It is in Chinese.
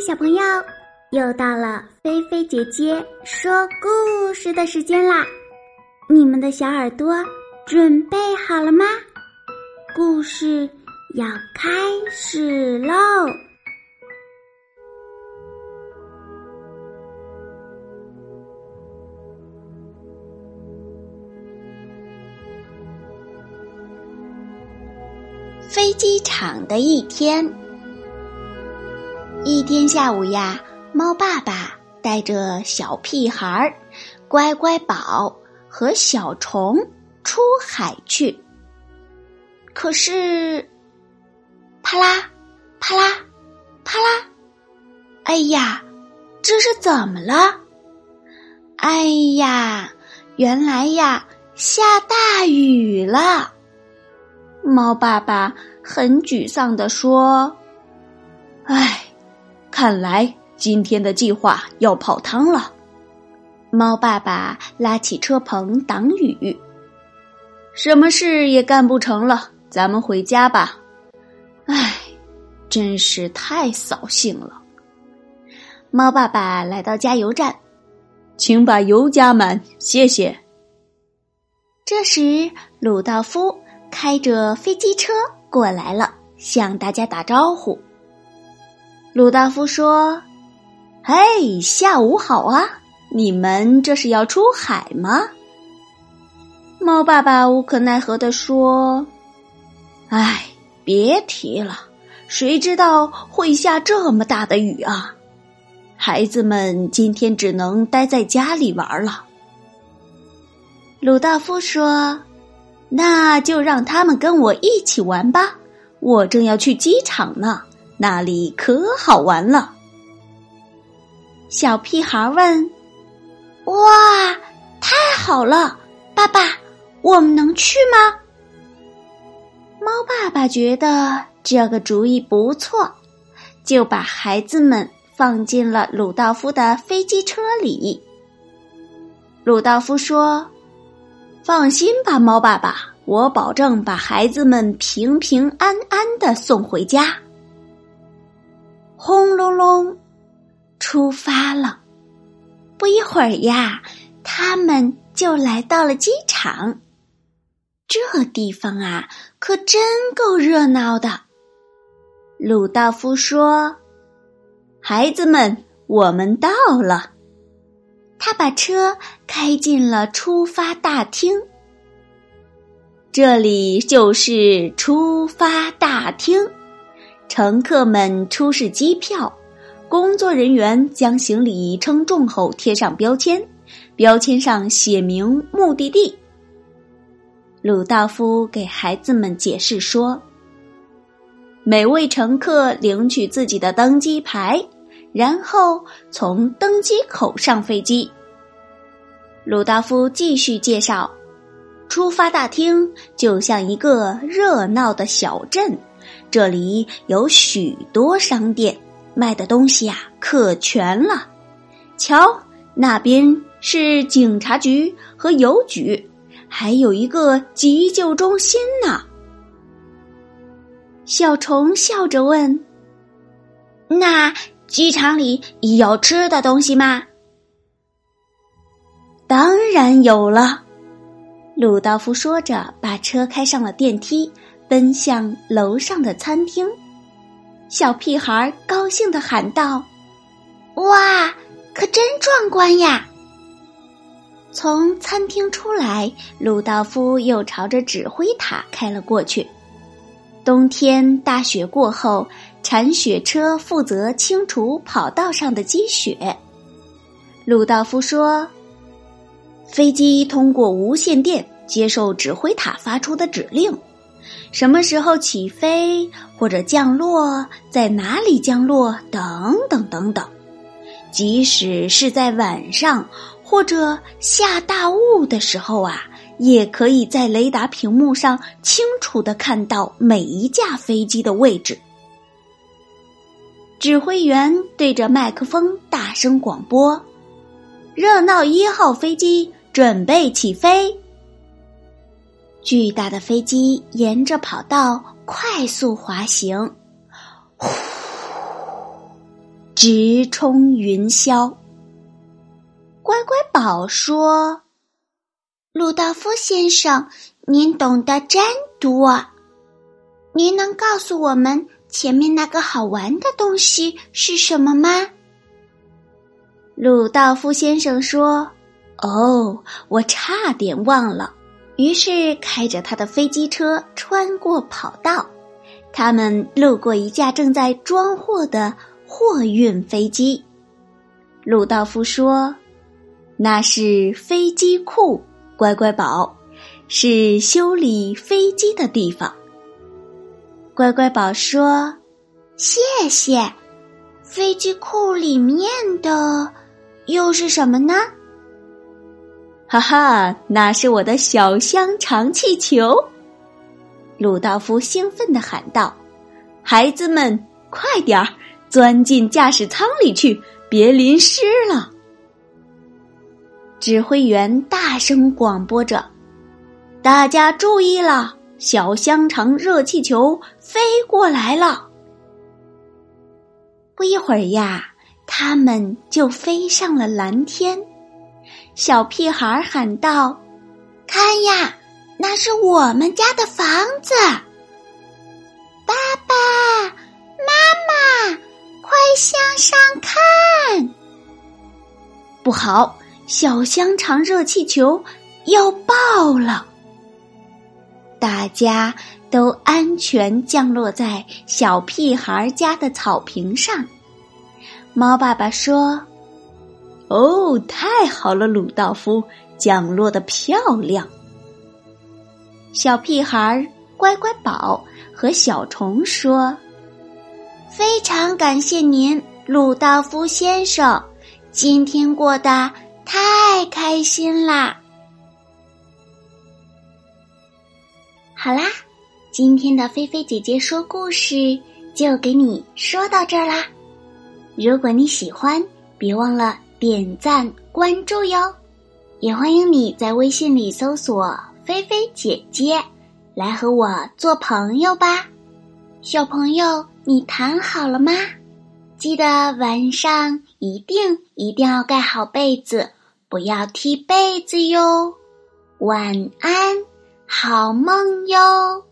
小朋友，又到了菲菲姐姐说故事的时间啦！你们的小耳朵准备好了吗？故事要开始喽！飞机场的一天。一天下午呀，猫爸爸带着小屁孩、乖乖宝和小虫出海去。可是，啪啦啪啦啪啦，哎呀，这是怎么了？哎呀，原来呀，下大雨了。猫爸爸很沮丧地说：“唉。”看来今天的计划要泡汤了。猫爸爸拉起车棚挡雨，什么事也干不成了，咱们回家吧。唉，真是太扫兴了。猫爸爸来到加油站，请把油加满，谢谢。这时，鲁道夫开着飞机车过来了，向大家打招呼。鲁道夫说：“嘿，下午好啊！你们这是要出海吗？”猫爸爸无可奈何的说：“唉，别提了，谁知道会下这么大的雨啊！孩子们今天只能待在家里玩了。”鲁道夫说：“那就让他们跟我一起玩吧，我正要去机场呢。”那里可好玩了。小屁孩问：“哇，太好了，爸爸，我们能去吗？”猫爸爸觉得这个主意不错，就把孩子们放进了鲁道夫的飞机车里。鲁道夫说：“放心吧，猫爸爸，我保证把孩子们平平安安的送回家。”轰隆隆，出发了。不一会儿呀，他们就来到了机场。这地方啊，可真够热闹的。鲁道夫说：“孩子们，我们到了。”他把车开进了出发大厅。这里就是出发大厅。乘客们出示机票，工作人员将行李称重后贴上标签，标签上写明目的地。鲁道夫给孩子们解释说：“每位乘客领取自己的登机牌，然后从登机口上飞机。”鲁道夫继续介绍：“出发大厅就像一个热闹的小镇。”这里有许多商店，卖的东西呀可全了。瞧，那边是警察局和邮局，还有一个急救中心呢。小虫笑着问：“那机场里有吃的东西吗？”当然有了。鲁道夫说着，把车开上了电梯。奔向楼上的餐厅，小屁孩高兴的喊道：“哇，可真壮观呀！”从餐厅出来，鲁道夫又朝着指挥塔开了过去。冬天大雪过后，铲雪车负责清除跑道上的积雪。鲁道夫说：“飞机通过无线电接受指挥塔发出的指令。”什么时候起飞或者降落，在哪里降落，等等等等。即使是在晚上或者下大雾的时候啊，也可以在雷达屏幕上清楚的看到每一架飞机的位置。指挥员对着麦克风大声广播：“热闹一号飞机准备起飞。”巨大的飞机沿着跑道快速滑行，呼！直冲云霄。乖乖宝说：“鲁道夫先生，您懂得真多，您能告诉我们前面那个好玩的东西是什么吗？”鲁道夫先生说：“哦，我差点忘了。”于是开着他的飞机车穿过跑道，他们路过一架正在装货的货运飞机。鲁道夫说：“那是飞机库，乖乖宝，是修理飞机的地方。”乖乖宝说：“谢谢。”飞机库里面的。又是什么呢？哈哈，那是我的小香肠气球！鲁道夫兴奋的喊道：“孩子们，快点儿钻进驾驶舱里去，别淋湿了！”指挥员大声广播着：“大家注意了，小香肠热气球飞过来了！”不一会儿呀。他们就飞上了蓝天，小屁孩喊道：“看呀，那是我们家的房子！”爸爸妈妈，快向上看！不好，小香肠热气球要爆了！大家都安全降落在小屁孩家的草坪上。猫爸爸说：“哦，太好了，鲁道夫降落的漂亮。”小屁孩乖乖宝和小虫说：“非常感谢您，鲁道夫先生，今天过得太开心啦！”好啦，今天的菲菲姐姐说故事就给你说到这儿啦。如果你喜欢，别忘了点赞关注哟！也欢迎你在微信里搜索“菲菲姐姐”，来和我做朋友吧。小朋友，你躺好了吗？记得晚上一定一定要盖好被子，不要踢被子哟。晚安，好梦哟。